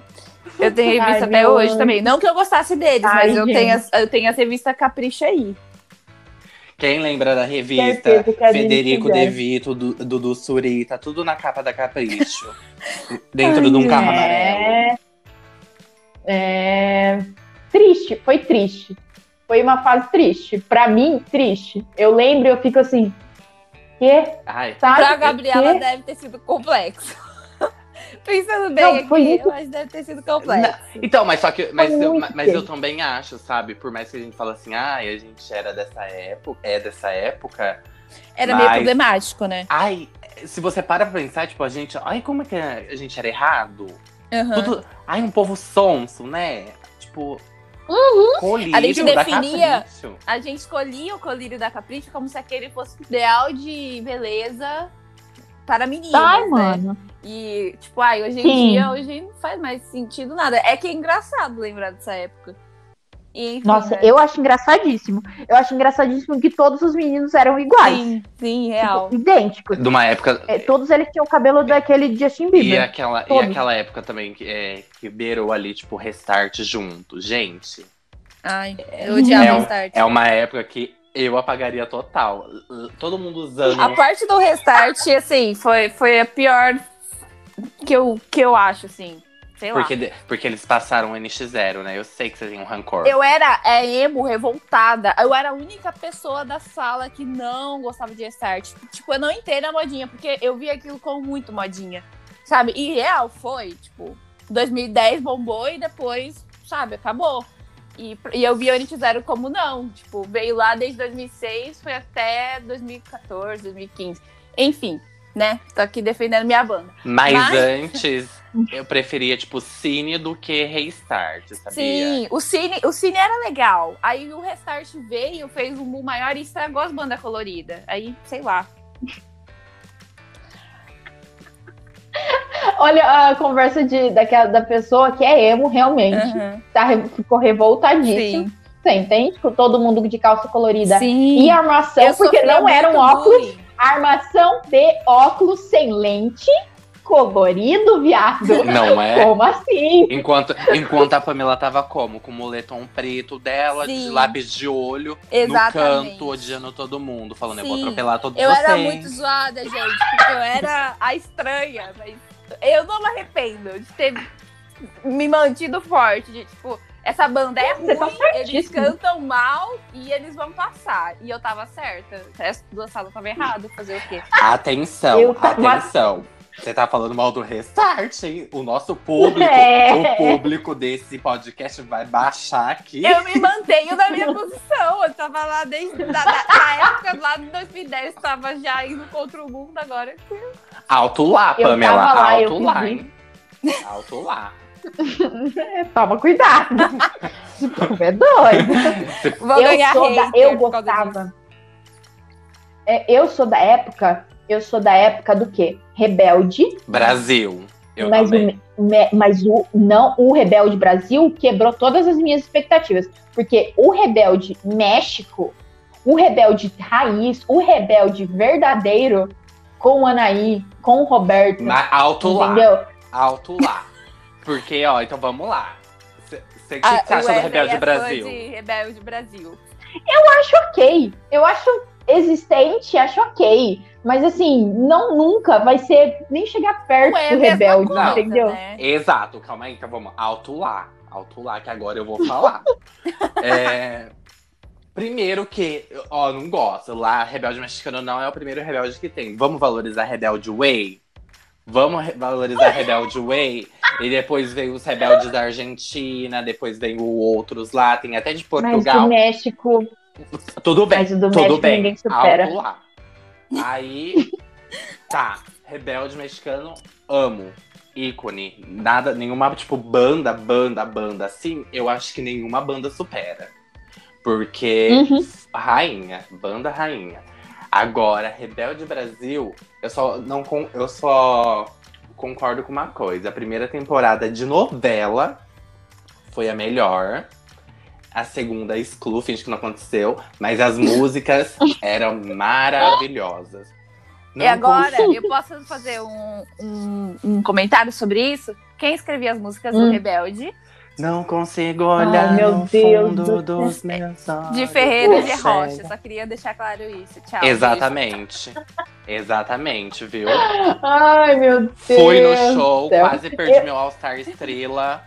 Eu tenho Ai, revista até meu hoje também. Não que eu gostasse deles, Ai, mas eu tenho, as- eu tenho as revistas Capricha aí. Quem lembra da revista a Federico. De Vito, Du- Dudu Surita, tudo na capa da Capricho. dentro de um carro amarelo. É... Triste, foi triste. Foi uma fase triste. Pra mim, triste. Eu lembro e eu fico assim. Quê? Ai, Sabe? Pra Gabriela Quê? deve ter sido complexo. Pensando bem Não, aqui, foi muito- que deve ter sido complexo. Então, mas só que. Mas, eu, mas eu também acho, sabe? Por mais que a gente fale assim, ai, a gente era dessa época, é dessa época. Era meio Mas- problemático, né? Ai, se você para pra pensar, tipo, a gente. Ai, como é que a gente era errado? Aham. Tudo. Ai, um povo sonso, né? Tipo. Colírio A gente da definia- Capricho. A gente escolhia o colírio da Capricho como se aquele fosse o ideal de beleza para meninas, Ai, né? mano. E, tipo, ai, hoje em Sim. dia, hoje não faz mais sentido nada. É que é engraçado lembrar dessa época. E, enfim, Nossa, né? eu acho engraçadíssimo. Eu acho engraçadíssimo que todos os meninos eram iguais. Sim, sim, real. Tipo, idênticos. De uma época. É, todos eles tinham o cabelo daquele Justin E Bieber. aquela, e aquela época também que, é, que beirou ali, tipo, restart junto. Gente, Ai, eu odiava É o Restart. é uma época que eu apagaria total. Todo mundo usando. A parte do Restart, assim, foi, foi a pior que eu, que eu acho, assim. Sei lá. Porque, de- porque eles passaram o NX0, né? Eu sei que você tem um rancor. Eu era é, emo, revoltada. Eu era a única pessoa da sala que não gostava de Restart. Tipo, eu não entendo a modinha, porque eu vi aquilo como muito modinha. Sabe? E real foi, tipo, 2010 bombou e depois, sabe, acabou. E, e eu vi o NX Zero como não. Tipo, veio lá desde 2006, foi até 2014, 2015. Enfim, né? Tô aqui defendendo minha banda. Mas, Mas- antes, eu preferia, tipo, Cine do que Restart, sabia? Sim, o Cine, o Cine era legal. Aí o Restart veio, fez um boom maior e estragou as bandas coloridas. Aí, sei lá. Olha a conversa de, daquela, da pessoa que é emo, realmente. Uhum. Tá, ficou revoltadíssimo. Sim. Você entende? Com todo mundo de calça colorida. Sim. E armação, Eu porque não eram óculos. Armação de óculos sem lente, colorido, viado. Não é? Como assim? Enquanto, enquanto a Pamela tava como? Com o moletom preto dela, de Sim. lápis de olho, Exatamente. no canto, odiando todo mundo, falando, eu vou Sim. atropelar todos Eu vocês. era muito zoada, gente, porque eu era a estranha, mas eu não me arrependo de ter me mantido forte, de tipo, essa banda é Você tá ruim, eles certíssimo. cantam mal e eles vão passar. E eu tava certa, o resto da sala tava errado, fazer o quê? Atenção, Eu tava- atenção. Você tá falando mal do Restart, hein? O nosso público, É. o público desse podcast vai baixar aqui. Eu me mantenho na minha posição, eu tava lá desde da, da- na época lá de 2010, tava já indo contra o mundo, agora Alto lá, Eu Pamela. tava lá, alto eu lá, hein? Alto lá. Toma cuidado. Esse povo é doido. vou eu ganhar sou da, eu gostava. É, eu sou da época. Eu sou da época do quê? Rebelde. Brasil. Eu mas, também. o, mas o não o Rebelde Brasil quebrou todas as minhas expectativas. Porque o Rebelde México, o Rebelde Raiz, o Rebelde verdadeiro, com o Anaí, com o Roberto. Mas alto lá. entendeu? Alto lá. Porque, ó, então vamos lá. Você que, Ah, que você acha do Rebelde é Brasil? de Rebelde Brasil. acho ok. Eu acho existente, acho ok. Mas assim, não nunca vai ser nem chegar perto é do rebelde, coisa, entendeu? né? Exato, calma aí, então vamos. Alto lá. Alto lá, que agora eu vou falar. É, Primeiro que, ó, não gosto. Lá, Rebelde Mexicano não é o primeiro Rebelde que tem. Vamos valorizar Rebelde Way? Vamos valorizar Rebelde Way? E depois veio os rebeldes da Argentina, depois veio outros lá, tem até de Mas Portugal. do México, Tudo bem. mas o do Tudo México bem, ninguém supera. alto lá. Aí, tá, Rebelde Mexicano, amo. Ícone. Nada, nenhuma, tipo, banda, banda, banda, assim, eu acho que nenhuma banda supera. Porque, Uhum. rainha, banda rainha. Agora, Rebelde Brasil, eu só não eu só concordo com uma coisa. A primeira temporada de novela foi a melhor. A segunda exclui, finge que não aconteceu. Mas as músicas eram maravilhosas. Não e agora, consigo- eu posso fazer um, um, um comentário sobre isso? Quem escrevia as músicas Hum. do Rebelde? Não consigo olhar meu no Deus fundo do dos meus olhos. De Ferreira de. Rocha. Só queria deixar claro isso. Tchau. Exatamente. Exatamente, viu? Ai, meu Deus. Fui no show, céu. quase perdi meu All-Star Estrela.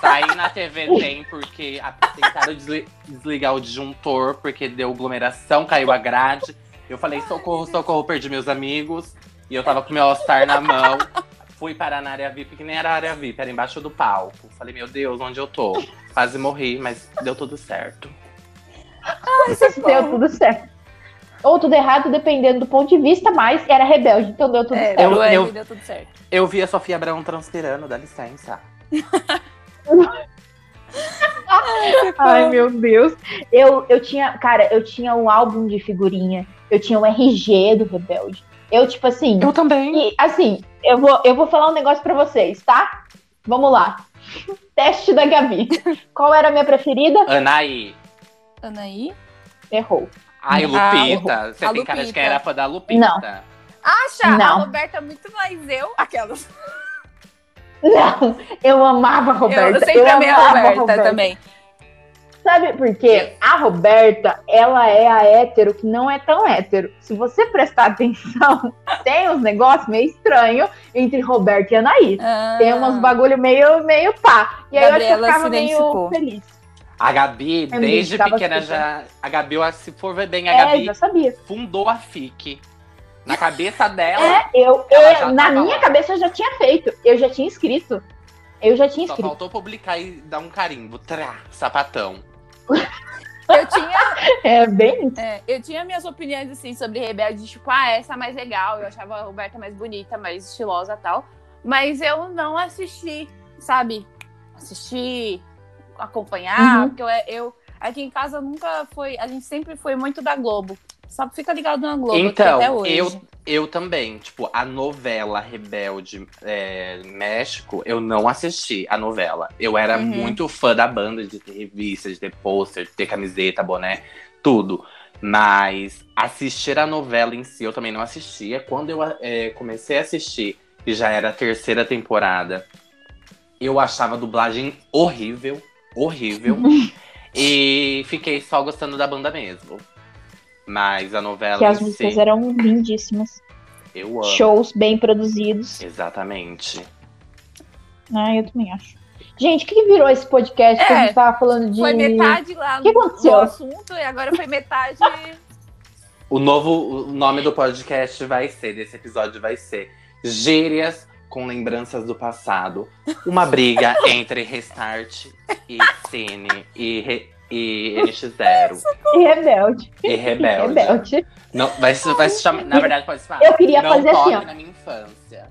Saí na TV Tem porque tentaram desli- desligar o disjuntor porque deu aglomeração, caiu a grade. Eu falei, socorro, socorro, perdi meus amigos. E eu tava com meu All-Star na mão. Fui parar na área VIP, que nem era área VIP, era embaixo do palco. Falei, meu Deus, onde eu tô? Quase morri, mas deu tudo certo. Deu tudo certo. Ou tudo errado, dependendo do ponto de vista, mas era rebelde, então deu tudo É, certo. Eu- eu, eu- deu tudo certo. Eu vi a Sofia Abrão transpirando, dá licença. Ai, meu Deus. Eu, eu tinha, cara, eu tinha um álbum de figurinha, eu tinha um RG do Rebelde. Eu, tipo assim, Eu também. e, assim, eu vou, eu vou falar um negócio pra vocês, tá? Vamos lá. Teste da Gabi. Qual era a minha preferida? Anaí. Anaí? Errou. Ai, Ah, Lupita. Você a tem cara de que era fã da Lupita. Não. Acha? A Não. Roberta é muito mais eu. Aquelas. Não, eu amava a Roberta. eu sempre amei a amava Roberta, também. Sabe por quê? A Roberta, ela é a hétero que não é tão hétero. Se você prestar atenção, tem uns negócios meio estranhos entre Roberta e Anaís. Ah, Tem uns bagulho meio, meio pá. E aí eu Gabriela acho que eu ficava meio feliz. A Gabi, Eu desde pequena já. A Gabi, se for ver bem, a É, Gabi já sabia. fundou a FIC. Na cabeça dela, É, eu, eu- já na minha lá. cabeça eu já tinha feito. Eu já tinha escrito. Eu já tinha só escrito. faltou publicar e dar um carimbo. Trá, sapatão. Eu tinha, É bem é, eu tinha minhas opiniões assim sobre Rebelde, tipo, ah, essa é mais legal. Eu achava a Roberta mais bonita, mais estilosa e tal. Mas eu não assisti, sabe? Assisti, acompanhar, Uhum. porque eu, eu. Aqui em casa nunca foi. A gente sempre foi muito da Globo. Só fica ligado na Globo Então, até hoje. eu, eu também. Tipo, a novela Rebelde é, México, eu não assisti a novela. Eu era Uhum. muito fã da banda, de ter revista, de ter pôster, de ter camiseta, boné, tudo. Mas assistir a novela em si, eu também não assistia. Quando eu é, comecei a assistir, e já era a terceira temporada, eu achava a dublagem horrível, horrível. e fiquei só gostando da banda mesmo. Mas a novela Que as músicas si, eram lindíssimas. eu amo. Shows bem produzidos. Exatamente. Ah, eu também acho. Gente, o que que virou esse podcast que a É, gente tava falando de. Foi metade lá O que no, aconteceu? no assunto e agora foi metade. O novo o nome do podcast vai ser, desse episódio vai ser Gírias com lembranças do passado. Uma briga entre Restart e Cine e, Re- e NX0 E rebelde. e Rebelde. Rebelde. Não, vai, se- vai se chamar, na verdade pode se falar. Eu queria Não fazer assim, toque ó. na minha infância.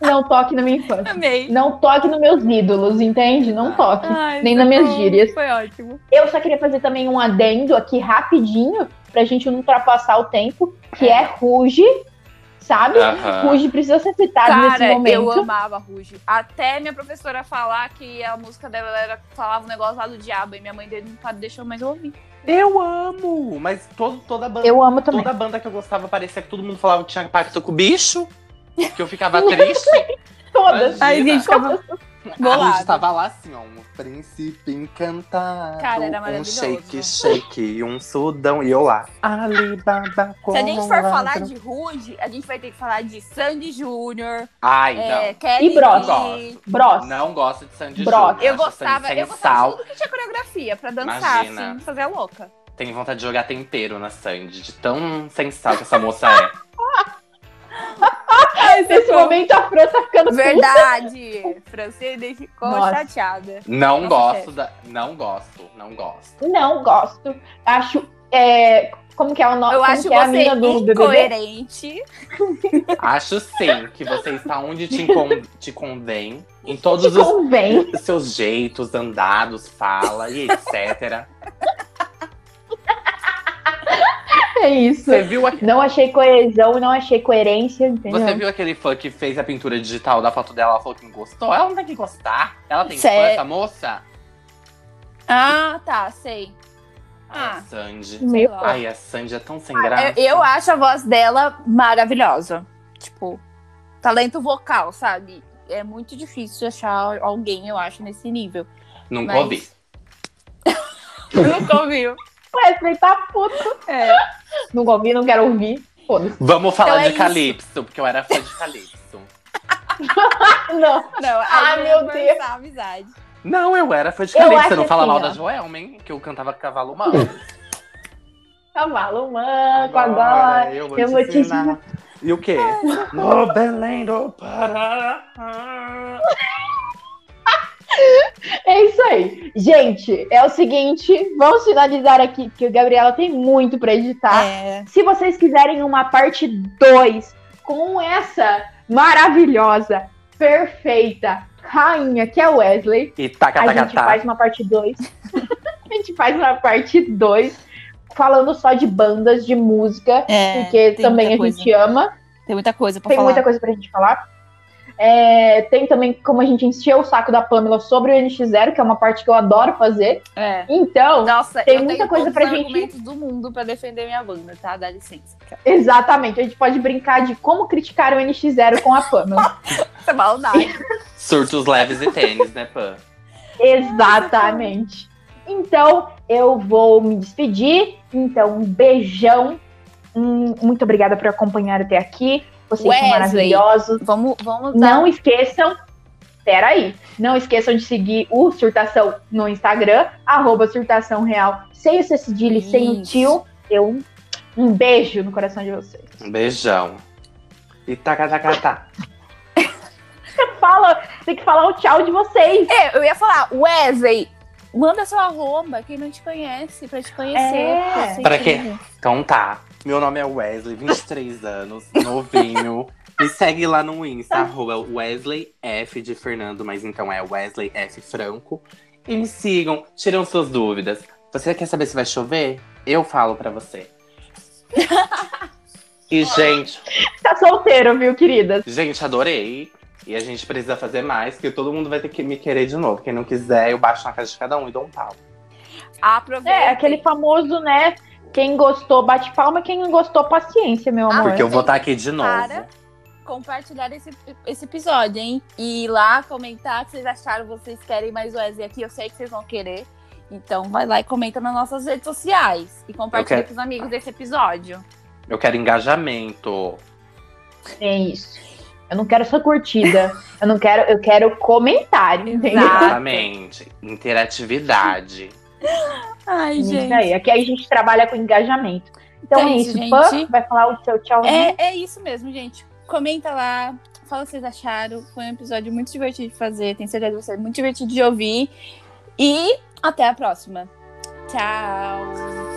Não toque na minha infância. Amei. Não toque nos meus ídolos, entende? Não Ah. toque. Ai, Nem nas minhas socorro. gírias. Foi ótimo. Eu só queria fazer também um adendo aqui rapidinho, pra gente não ultrapassar o tempo, que é, Ruge, sabe? Aham. Ruge precisa ser citado nesse Cara, eu momento. amava Ruge. Até minha professora falar que a música dela era, falava um negócio lá do diabo e minha mãe dele não deixou mais eu ouvir. Eu amo! Mas todo, toda banda. Eu amo também. Toda banda que eu gostava parecia que todo mundo falava que tinha pacto com o bicho. Que eu ficava triste. Todas. Imagina. Aí a gente ficava A bolado. Ruth tava lá assim, ó. Um príncipe encantado. Cara, era Um maravilhoso. shake, shake e um sudão. E eu lá. Alibaba Se a gente for falar de Ruge, a gente vai ter que falar de Sandy Júnior, Ai, é, não. Kelly E Bros. Lee. Bros. Não gosto de Sandy. Júnior. Eu gostava, eu sem gostava sal. de tudo que tinha coreografia pra dançar, Imagina. assim, fazer a louca. Tenho vontade de jogar tempero na Sandy. De tão sem sal que essa moça é. Nesse momento a Fran tá ficando. Verdade! Francine ficou Nossa. chateada. Não Nossa, gosto da. Não gosto, não gosto. Não gosto. Acho. é, Como que é o nome? Eu como acho que é a você mina do BBB? incoerente. Acho sim que você está onde te, con- te convém. Em todos Te os convém. seus jeitos, andados, fala e etc. É isso. Você viu, a- Não achei coesão, não achei coerência, entendeu? você viu aquele fã que fez a pintura digital da foto dela? Ela falou que não gostou. Ela não tem que gostar. Ela tem fã, Cê- essa moça? Ah, tá, sei. Ah. a Sandy. Meu. Ai, a Sandy é tão sem graça. Eu, eu acho a voz dela maravilhosa. Tipo, talento vocal, sabe? É muito difícil achar alguém, eu acho, nesse nível. Nunca Mas- ouvi. Nunca ouviu. Wesley tá puto. É. Não ouvi, não quero ouvir. Foda-se. Vamos falar Então é de isso. Calypso, porque eu era fã de Calypso. Não. Não, Ah, meu Deus. amizade. Não, eu era fã de Calypso. Você não fala assim, mal ó. da Joelma, hein? Que eu cantava Cavalo Manco. Cavalo manco agora. eu vou eu te vou te ensinar. E o quê? No Belém do Pará. É isso aí. Gente, é o seguinte, vamos finalizar aqui, porque o Gabriela tem muito pra editar. É. Se vocês quiserem uma parte 2 com essa maravilhosa, perfeita rainha que é o Wesley, E taca, a taca, gente taca. faz uma parte 2. a gente faz uma parte 2 falando só de bandas de música, É, porque tem também a coisa. gente ama. Tem muita coisa pra Tem falar. muita coisa pra gente falar. É, tem também como a gente encheu o saco da Pamela sobre o NX0, que é uma parte que eu adoro fazer. É. Então, Nossa, Tem eu muita tenho coisa pra gente- do mundo pra defender minha banda, tá? Dá licença. exatamente, a gente pode brincar de como criticar o NX0 com a Pamela. Isso é maldade. Surtos leves e tênis, né, Pan? exatamente. Então, eu vou me despedir. Então, um beijão. Hum, muito obrigada por acompanhar até aqui. Vocês são Wesley. maravilhosos. Vamos, vamos dar Não esqueçam. Peraí. Não esqueçam de seguir o Surtação no Instagram, arroba Surtação Real, sem o C e sem o tio. Eu um beijo no coração de vocês. Um beijão. E taca, taca, taca. Fala, tem que falar o tchau de vocês. É, eu ia falar, Wesley, Manda seu arroba, quem não te conhece, pra te conhecer. É. pra quê? Então tá. Meu nome é Wesley, 23 anos, novinho. Me segue lá no Insta, arroba Wesley F de Fernando, mas então é Wesley F Franco. E me sigam, tiram suas dúvidas. Você quer saber se vai chover? Eu falo pra você. E, gente, Tá solteiro, viu, queridas? gente, adorei. E a gente precisa fazer mais, porque todo mundo vai ter que me querer de novo. Quem não quiser, eu baixo na casa de cada um e dou um pau. Aproveita. É, aquele famoso, né? Quem gostou, bate palma. Quem não gostou, paciência, meu Ah, amor. Porque eu vou estar aqui de novo. Para compartilhar esse, esse episódio, hein? E ir lá comentar o que vocês acharam, vocês querem mais Wesley aqui, eu sei que vocês vão querer. Então vai lá e comenta nas nossas redes sociais. E compartilha quero. com os amigos desse episódio. Eu quero engajamento. É isso. Eu não quero só curtida. eu não quero, eu quero comentário, entendeu? Exatamente. Interatividade. Ai, Isso aí. Aqui a gente trabalha com engajamento. Então Então é isso, gente. Pan, vai falar o seu tchauzinho. É, é isso mesmo, gente. Comenta lá, fala o que vocês acharam. Foi um episódio muito divertido de fazer. Tenho certeza que vai ser muito divertido de ouvir. E até a próxima. Tchau.